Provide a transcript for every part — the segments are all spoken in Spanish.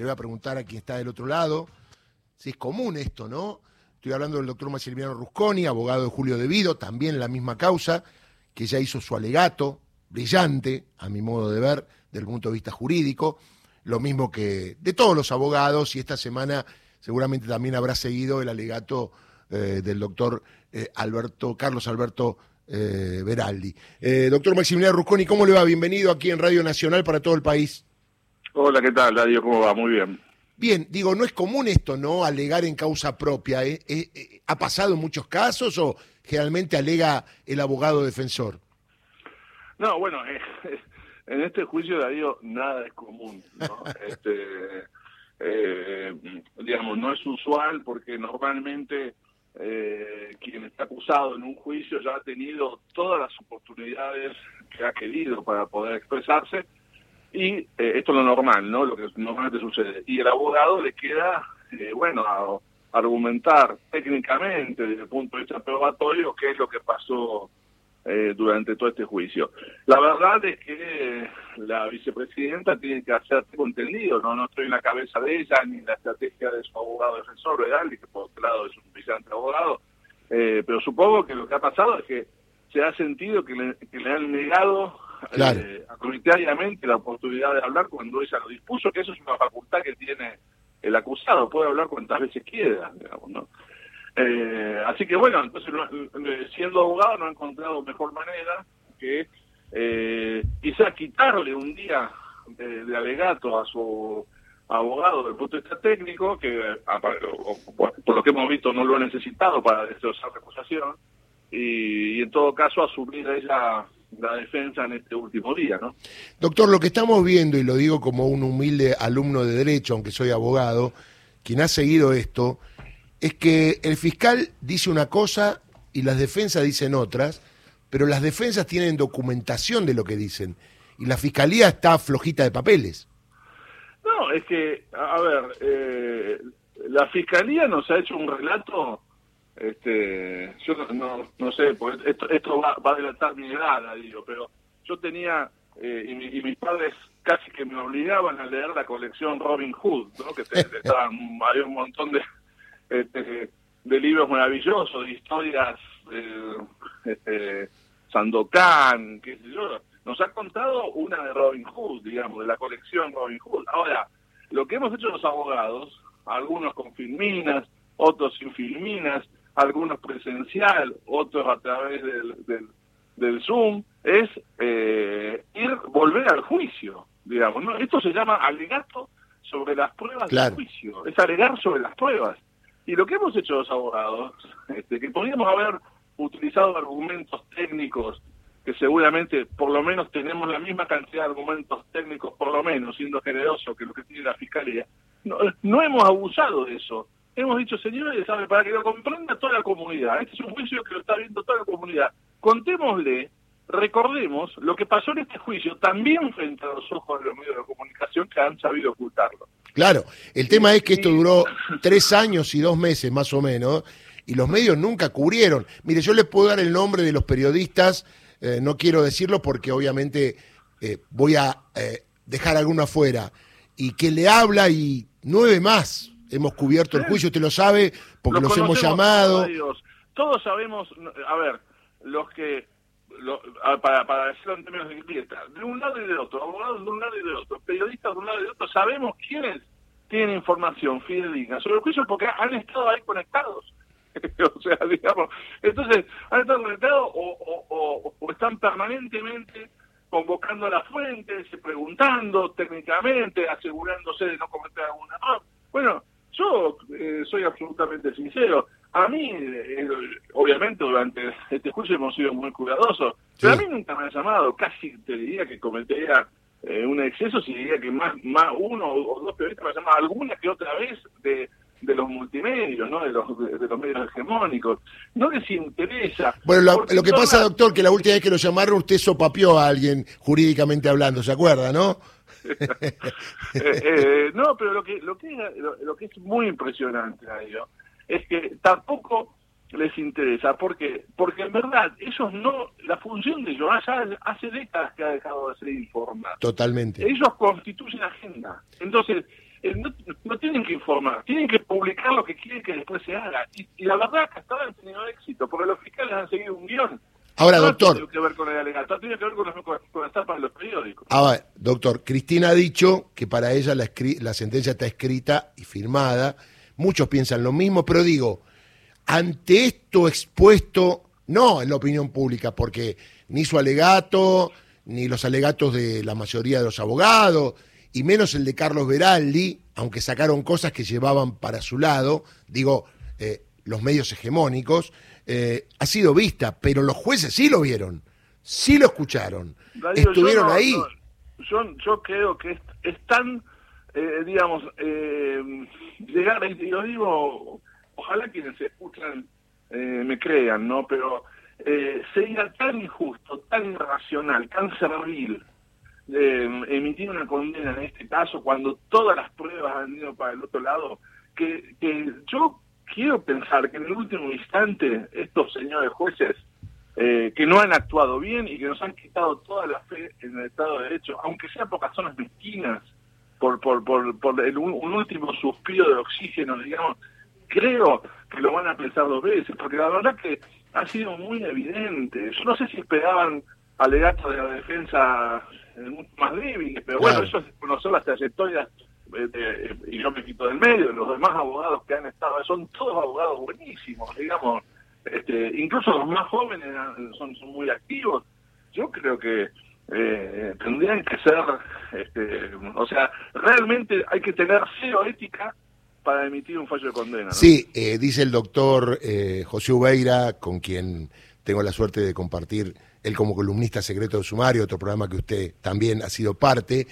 le voy a preguntar a quien está del otro lado si es común esto, ¿no? Estoy hablando del doctor Maximiliano Rusconi, abogado de Julio Devido, también la misma causa, que ya hizo su alegato, brillante, a mi modo de ver, desde el punto de vista jurídico, lo mismo que de todos los abogados, y esta semana seguramente también habrá seguido el alegato eh, del doctor eh, Alberto, Carlos Alberto eh, Beraldi. doctor Maximiliano Rusconi, ¿cómo le va? Bienvenido aquí en Radio Nacional para todo el país. Hola, ¿qué tal, Darío? ¿Cómo va? Muy bien. Bien, digo, no es común esto, ¿no? Alegar en causa propia. ¿eh? ¿Eh? eh ha pasado en muchos casos o generalmente alega el abogado defensor? No, bueno, eh, en este juicio, Darío, nada es común, ¿no? este, eh, digamos, no es usual porque normalmente quien está acusado en un juicio ya ha tenido todas las oportunidades que ha querido para poder expresarse y eh, esto es lo normal, ¿no? Lo que normalmente sucede. Y el abogado le queda, eh, bueno, argumentar técnicamente desde el punto de vista probatorio qué es lo que pasó eh, durante todo este juicio. La verdad es que la vicepresidenta tiene que hacerse contenido, no no estoy en la cabeza de ella ni en la estrategia de su abogado defensor, ¿verdad? Y que por otro lado es un brillante abogado, pero supongo que lo que ha pasado es que se ha sentido que le, que le han negado claro. eh, la oportunidad de hablar cuando ella lo dispuso, que eso es una facultad que tiene el acusado, puede hablar cuantas veces quiera, digamos, ¿no? Eh, así que bueno, entonces eh, siendo abogado no ha encontrado mejor manera que eh, quizá quitarle un día de, alegato a su abogado desde el punto de vista técnico, que por lo que hemos visto no lo ha necesitado para destrozar la acusación, y en todo caso asumir ella la defensa en este último día, ¿no? Doctor, lo que estamos viendo, y lo digo como un humilde alumno de Derecho, aunque soy abogado, quien ha seguido esto, es que el fiscal dice una cosa y las defensas dicen otras, pero las defensas tienen documentación de lo que dicen, y la fiscalía está flojita de papeles. No, es que, a ver, eh, la fiscalía nos ha hecho un relato este, yo no, no, sé, pues esto, esto va, va, a delatar mi edad, digo, pero yo tenía, eh, y, mis padres casi que me obligaban a leer la colección Robin Hood, ¿no? que te, estaban, había un montón de, este, de libros maravillosos, de historias, eh, este, Sandokan, qué sé yo, nos ha contado una de Robin Hood, digamos, de la colección Robin Hood. Ahora, lo que hemos hecho los abogados, algunos con filminas, otros sin filminas, algunos presencial, otros a través del, del, Zoom, es eh, ir, volver al juicio, digamos. ¿no? Esto se llama alegato sobre las pruebas del juicio, es alegar sobre las pruebas. Y lo que hemos hecho los abogados, este, que podríamos haber utilizado argumentos técnicos, que seguramente por lo menos tenemos la misma cantidad de argumentos técnicos, por lo menos, siendo generoso que lo que tiene la Fiscalía, no, no hemos abusado de eso hemos dicho, señores, ¿sabe? para que lo comprenda toda la comunidad, este es un juicio que lo está viendo toda la comunidad, contémosle, recordemos lo que pasó en este juicio también frente a los ojos de los medios de comunicación que han sabido ocultarlo. Claro, el tema es que esto duró tres años y dos meses más o menos, y los medios nunca cubrieron. Mire, yo les puedo dar el nombre de los periodistas, eh, no quiero decirlo porque obviamente eh, voy a eh, dejar alguno afuera, y que le habla y nueve más, hemos cubierto el juicio, usted lo sabe, porque los, hemos llamado. Todos sabemos, a ver, los que, para, para decirlo en términos de inglés, de un lado y de otro, abogados de un lado y de otro, periodistas de un lado y de otro, sabemos quiénes tienen información fidedigna sobre el juicio porque han estado ahí conectados. o sea, digamos, entonces, han estado conectados o, o, están permanentemente convocando a las fuentes, preguntando técnicamente, asegurándose de no cometer algún error. Bueno, yo eh, soy absolutamente sincero. A mí, eh, obviamente, durante este juicio hemos sido muy cuidadosos, pero a mí nunca me han llamado. Casi te diría que cometería eh, un exceso si diría que más, más uno o dos periodistas me han llamado alguna que otra vez de, de los multimedios, ¿no? De los, de, los medios hegemónicos. No les interesa. Bueno, lo, que pasa, doctor, que la última vez que lo llamaron usted sopapió a alguien jurídicamente hablando, ¿se acuerda, no? Eh, eh, no, pero lo que, lo, que, lo, que es muy impresionante a ellos es que tampoco les interesa, porque porque en verdad ellos no, la función de ellos hace décadas que ha dejado de ser informar. Totalmente. Ellos constituyen agenda. Entonces, eh, no, tienen que informar, tienen que publicar lo que quieren que después se haga. Y, la verdad que hasta ahora han tenido éxito, porque los fiscales han seguido un guion. Ahora, doctor. Tiene que ver con el alegato, tiene que ver con, las, tapas de los periódicos. Ahora, doctor, Cristina ha dicho que para ella la, la sentencia está escrita y firmada. Muchos piensan lo mismo, pero digo, ante esto expuesto, no en la opinión pública, porque ni su alegato, ni los alegatos de la mayoría de los abogados, y menos el de Carlos Veraldi, aunque sacaron cosas que llevaban para su lado, digo, eh, los medios hegemónicos, eh, ha sido vista, pero los jueces sí lo vieron, sí lo escucharon, estuvieron ahí. yo, yo, creo que es, tan, eh, digamos, llegar, y lo digo, ojalá quienes se escuchan me crean, ¿no? Pero sería tan injusto, tan irracional, tan servil eh, emitir una condena en este caso cuando todas las pruebas han ido para el otro lado, que, que yo quiero pensar que en el último instante estos señores jueces eh, que no han actuado bien y que nos han quitado toda la fe en el Estado de Derecho, aunque sea por razones mezquinas, por, por, por, por un último suspiro de oxígeno, digamos, creo que lo van a pensar dos veces, porque la verdad que ha sido muy evidente. Yo no sé si esperaban alegatos de la defensa mucho más débiles, pero bueno, eso es conocer las trayectorias eh, y yo me quito del medio, los demás abogados que han estado, son todos abogados buenísimos, digamos, este, incluso los más jóvenes son, son muy activos. Yo creo que eh, tendrían que ser, este, o sea, realmente hay que tener cero ética para emitir un fallo de condena. Sí, eh, dice el doctor José Ubeira, con quien tengo la suerte de compartir él como columnista secreto de Sumario, otro programa que usted también ha sido parte,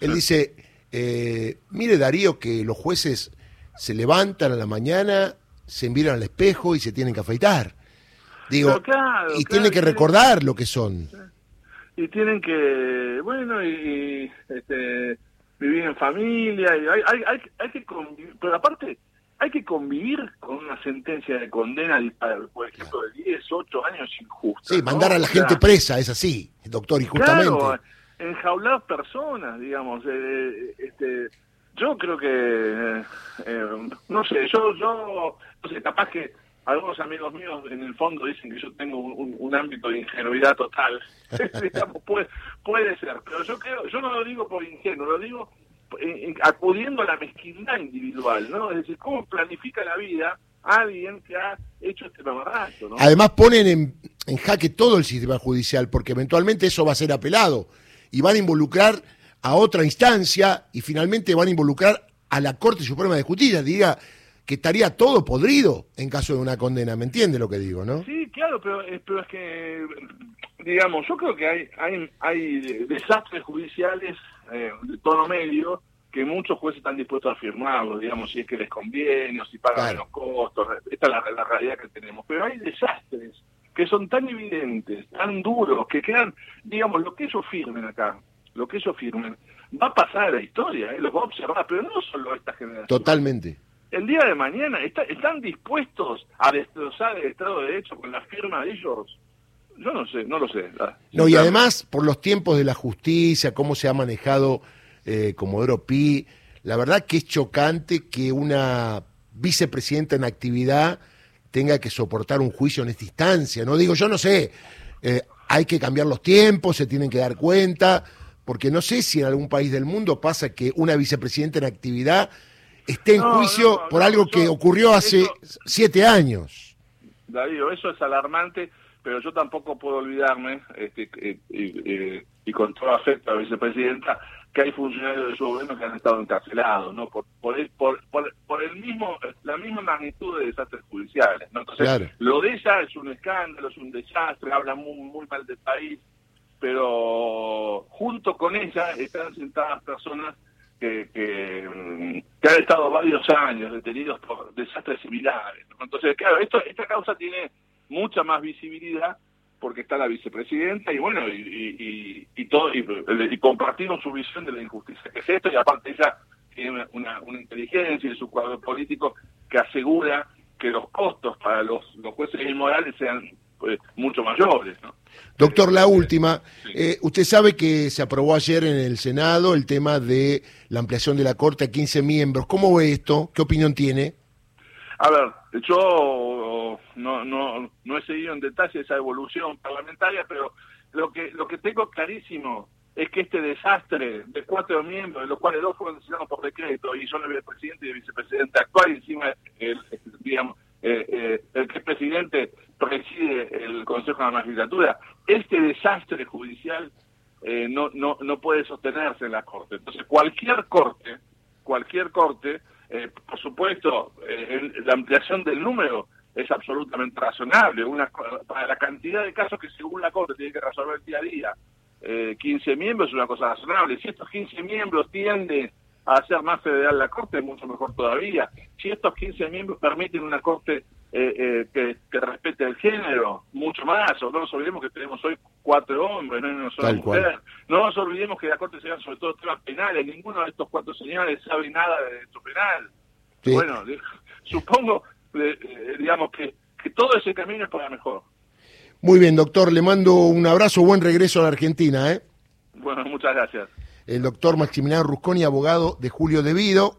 él dice, eh, mire Darío que los jueces se levantan a la mañana, se miran al espejo y se tienen que afeitar. Digo, y tienen que recordar lo que son. Y tienen que, bueno, y, este, vivir en familia, y hay, hay, hay, hay que convivir, pero aparte hay que convivir con una sentencia de condena, por ejemplo, de 10, 8 años injusta. Sí, mandar a la gente presa, es así, doctor, y justamente. Claro, enjaular personas, digamos. Eh, este, yo creo que, eh, no sé, yo, yo, no sé, capaz que algunos amigos míos en el fondo dicen que yo tengo un, ámbito de ingenuidad total. digamos, puede, puede ser, pero yo creo, yo no lo digo por ingenuo, lo digo acudiendo a la mezquindad individual, ¿no? Es decir, cómo planifica la vida alguien que ha hecho este mamarracho, ¿no? Además ponen en, en jaque todo el sistema judicial, porque eventualmente eso va a ser apelado y van a involucrar a otra instancia y finalmente van a involucrar a la Corte Suprema de Justicia, diga que estaría todo podrido en caso de una condena, ¿me entiende lo que digo, no? Sí, claro, pero, pero es que, digamos, yo creo que hay, hay, hay desastres judiciales eh, de tono medio que muchos jueces están dispuestos a firmarlo, digamos, si es que les conviene o si pagan menos costos. Esta es la, realidad que tenemos. Pero hay desastres que son tan evidentes, tan duros, que quedan, digamos, lo que ellos firmen acá, lo que ellos firmen, va a pasar a la historia, ¿eh? lo va a observar, pero no solo esta generación. Totalmente. El día de mañana están dispuestos a destrozar el Estado de Derecho con la firma de ellos. Yo no sé, no lo sé. No, y además, por los tiempos de la justicia, cómo se ha manejado eh, Comodoro Pi, la verdad que es chocante que una vicepresidenta en actividad tenga que soportar un juicio en esta instancia. No digo, yo no sé, eh, hay que cambiar los tiempos, se tienen que dar cuenta, porque no sé si en algún país del mundo pasa que una vicepresidenta en actividad esté en juicio por algo que ocurrió hace siete años. David, eso es alarmante pero yo tampoco puedo olvidarme, este, y, con todo afecto a la vicepresidenta, que hay funcionarios de su gobierno que han estado encarcelados, ¿no? Por, por, el, por, por, el mismo, la misma magnitud de desastres judiciales, ¿no? Entonces, lo de ella es un escándalo, es un desastre, habla muy, muy mal del país, pero junto con ella están sentadas personas que, que, que, han estado varios años detenidos por desastres similares. Entonces, claro, esto, esta causa tiene mucha más visibilidad porque está la vicepresidenta y bueno, y, y, todo, y, compartimos su visión de la injusticia que es esto, y aparte ella tiene una, una inteligencia en su cuadro político que asegura que los costos para los, los jueces inmorales sean eh, mucho mayores. ¿no? Doctor, la última. Eh, usted sabe que se aprobó ayer en el Senado el tema de la ampliación de la Corte a 15 miembros. ¿Cómo ve esto? ¿Qué opinión tiene? A ver, yo no, no, no he seguido en detalle esa evolución parlamentaria, pero lo que, lo que tengo clarísimo es que este desastre de cuatro miembros, de los cuales dos fueron designados por decreto y son el presidente y el vicepresidente actual, y encima el, digamos, eh, eh, el que es presidente preside el Consejo de la Magistratura, este desastre judicial eh, no, no, no puede sostenerse en la Corte. Entonces, cualquier corte, cualquier corte, eh, por supuesto, eh, la ampliación del número es absolutamente razonable. Una, para la cantidad de casos que según la Corte tiene que resolver día a día, eh, 15 miembros es una cosa razonable. Si estos 15 miembros tienden a hacer más federal la Corte, es mucho mejor todavía. Si estos 15 miembros permiten una Corte eh, eh, que, respete el género, mucho más, o no nos olvidemos que tenemos hoy cuatro hombres, no una sola mujer. No nos olvidemos que la Corte se sobre todo temas penales, ninguno de estos cuatro señores sabe nada de derecho penal. Bueno, supongo, digamos, que, que todo ese camino es para mejor. Muy bien, doctor, le mando un abrazo, buen regreso a la Argentina. ¿eh? Bueno, muchas gracias. El doctor Maximiliano Rusconi, abogado de Julio Devido.